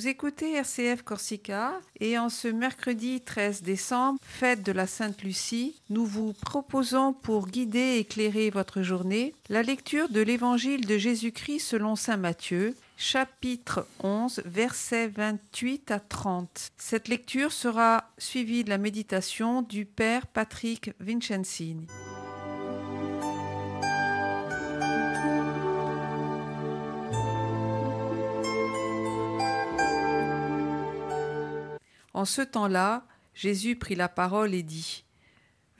Vous écoutez RCF Corsica et en ce mercredi 13 décembre, fête de la Sainte Lucie, nous vous proposons pour guider et éclairer votre journée la lecture de l'Évangile de Jésus-Christ selon Saint Matthieu, chapitre 11, versets 28 à 30. Cette lecture sera suivie de la méditation du Père Patrick Vincenzini. En ce temps-là, Jésus prit la parole et dit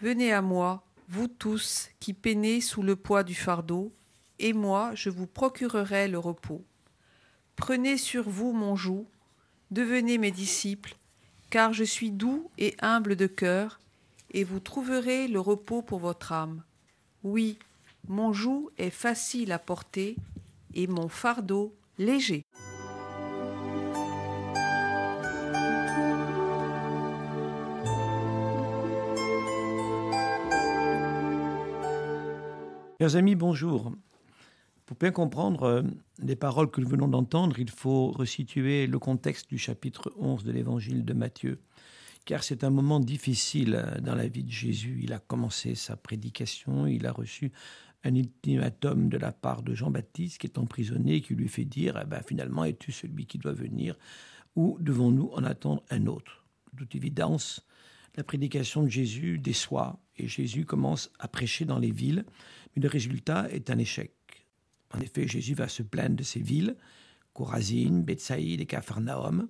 Venez à moi, vous tous qui peinez sous le poids du fardeau, et moi je vous procurerai le repos. Prenez sur vous mon joug, devenez mes disciples, car je suis doux et humble de cœur, et vous trouverez le repos pour votre âme. Oui, mon joug est facile à porter, et mon fardeau léger. Chers amis, bonjour. Pour bien comprendre euh, les paroles que nous venons d'entendre, il faut resituer le contexte du chapitre 11 de l'évangile de Matthieu, car c'est un moment difficile euh, dans la vie de Jésus. Il a commencé sa prédication, il a reçu un ultimatum de la part de Jean-Baptiste qui est emprisonné, qui lui fait dire eh ben, finalement, es-tu celui qui doit venir ou devons-nous en attendre un autre? De toute évidence, la prédication de Jésus déçoit et Jésus commence à prêcher dans les villes mais le résultat est un échec. En effet, Jésus va se plaindre de ces villes, Corazine, Bethsaïde et Capharnaüm,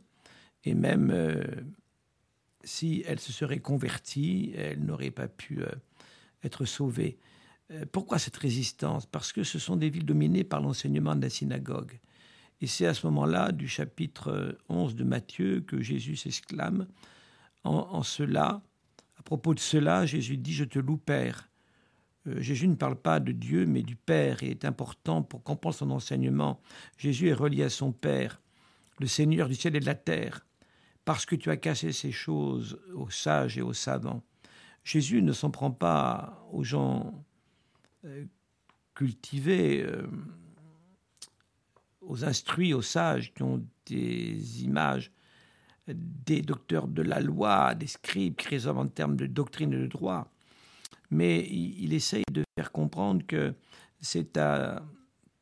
et même euh, si elles se seraient converties, elles n'auraient pas pu euh, être sauvées. Euh, pourquoi cette résistance? Parce que ce sont des villes dominées par l'enseignement de la synagogue. Et c'est à ce moment-là, du chapitre 11 de Matthieu, que Jésus s'exclame en, en cela. À propos de cela, Jésus dit Je te loue, Père, euh, Jésus ne parle pas de Dieu, mais du Père, et est important pour comprendre son enseignement. Jésus est relié à son Père, le Seigneur du ciel et de la terre, parce que tu as cassé ces choses aux sages et aux savants. Jésus ne s'en prend pas aux gens euh, cultivés, euh, aux instruits, aux sages qui ont des images des docteurs de la loi, des scribes qui raisonnent en termes de doctrine et de droit mais il, essaye de faire comprendre que c'est à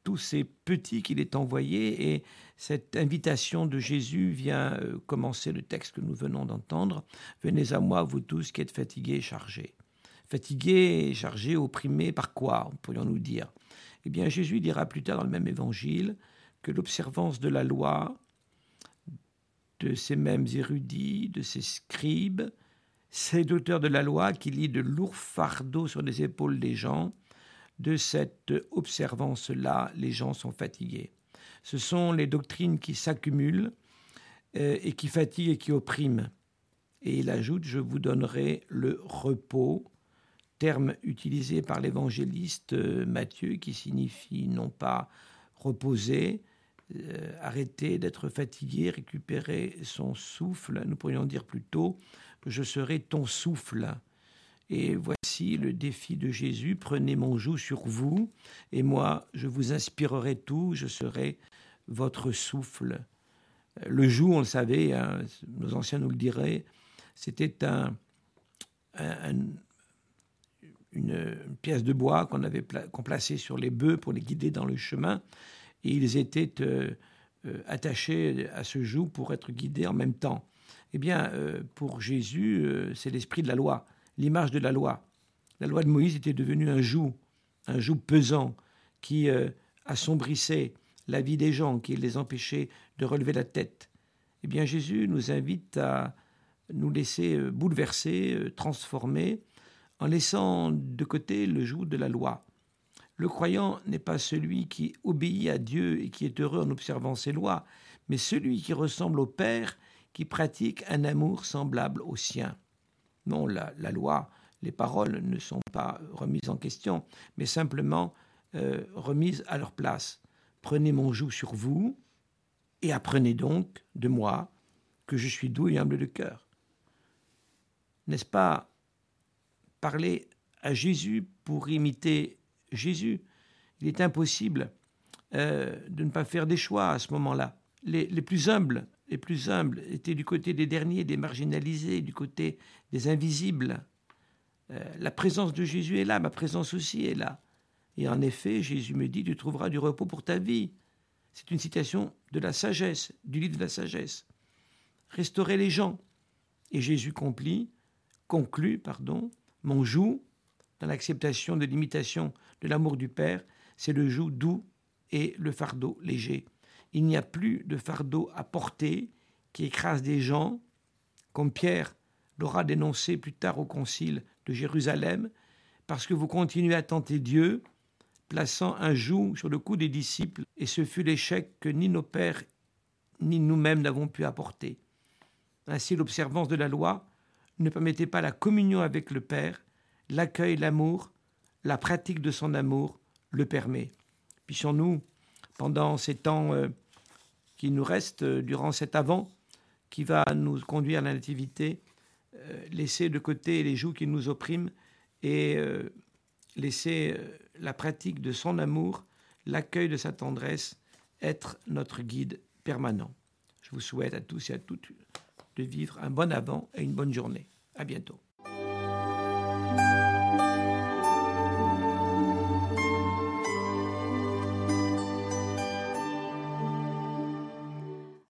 tous ces petits qu'il est envoyé et cette invitation de Jésus vient euh, commencer le texte que nous venons d'entendre. Venez à moi, vous tous qui êtes fatigués et chargés. Fatigués chargés, opprimés par quoi, pourrions-nous dire? Eh bien, Jésus dira plus tard dans le même évangile que l'observance de la loi, de ces mêmes érudits, de ces scribes, c'est l'auteur de la loi qui lit de lourds fardeaux sur les épaules des gens. De cette observance-là, les gens sont fatigués. Ce sont les doctrines qui s'accumulent euh, et qui fatiguent et qui oppriment. Et il ajoute, je vous donnerai le repos, terme utilisé par l'évangéliste euh, Matthieu qui signifie non pas reposer, euh, arrêter d'être fatigué, récupérer son souffle, nous pourrions dire plutôt je serai ton souffle. Et voici le défi de Jésus, prenez mon joug sur vous, et moi je vous inspirerai tout, je serai votre souffle. Le joug, on le savait, hein, nos anciens nous le diraient, c'était un, une, pièce de bois qu'on avait qu'on plaçait sur les bœufs pour les guider dans le chemin, et ils étaient euh, euh, attachés à ce joug pour être guidés en même temps. Eh bien, euh, pour Jésus, c'est l'esprit de la loi, l'image de la loi. La loi de Moïse était devenue un joug, un joug pesant qui assombrissait la vie des gens, qui les empêchait de relever la tête. Eh bien, Jésus nous invite à nous laisser bouleverser, transformer, en laissant de côté le joug de la loi. Le croyant n'est pas celui qui obéit à Dieu et qui est heureux en observant ses lois, mais celui qui ressemble au Père qui pratique un amour semblable au sien. Non, la, loi, les paroles ne sont pas remises en question, mais simplement euh, remises à leur place. Prenez mon joug sur vous et apprenez donc de moi que je suis doux et humble de cœur. N'est-ce pas parler à Jésus pour imiter Jésus Il est impossible euh, de ne pas faire des choix à ce moment-là. les plus humbles les plus humbles étaient du côté des derniers, des marginalisés, du côté des invisibles. Euh, la présence de Jésus est là, ma présence aussi est là. Et en effet, Jésus me dit, tu trouveras du repos pour ta vie. C'est une citation de la sagesse, du livre de la sagesse. Restaurer les gens. Et Jésus conclut, conclut pardon, mon joug, dans l'acceptation de l'imitation de l'amour du Père, c'est le joug doux et le fardeau léger. Il n'y a plus de fardeau à porter qui écrase des gens, comme Pierre l'aura dénoncé plus tard au concile de Jérusalem, parce que vous continuez à tenter Dieu, plaçant un joug sur le cou des disciples, et ce fut l'échec que ni nos pères ni nous-mêmes n'avons pu apporter. Ainsi l'observance de la loi ne permettait pas la communion avec le Père, l'accueil, l'amour, la pratique de son amour le permet. Puissions-nous, pendant ces temps euh, qui nous restent, euh, durant cet avant qui va nous conduire à la nativité, euh, laisser de côté les joues qui nous oppriment et laisser la pratique de son amour, l'accueil de sa tendresse être notre guide permanent. Je vous souhaite à tous et à toutes de vivre un bon avant et une bonne journée. À bientôt. Bye.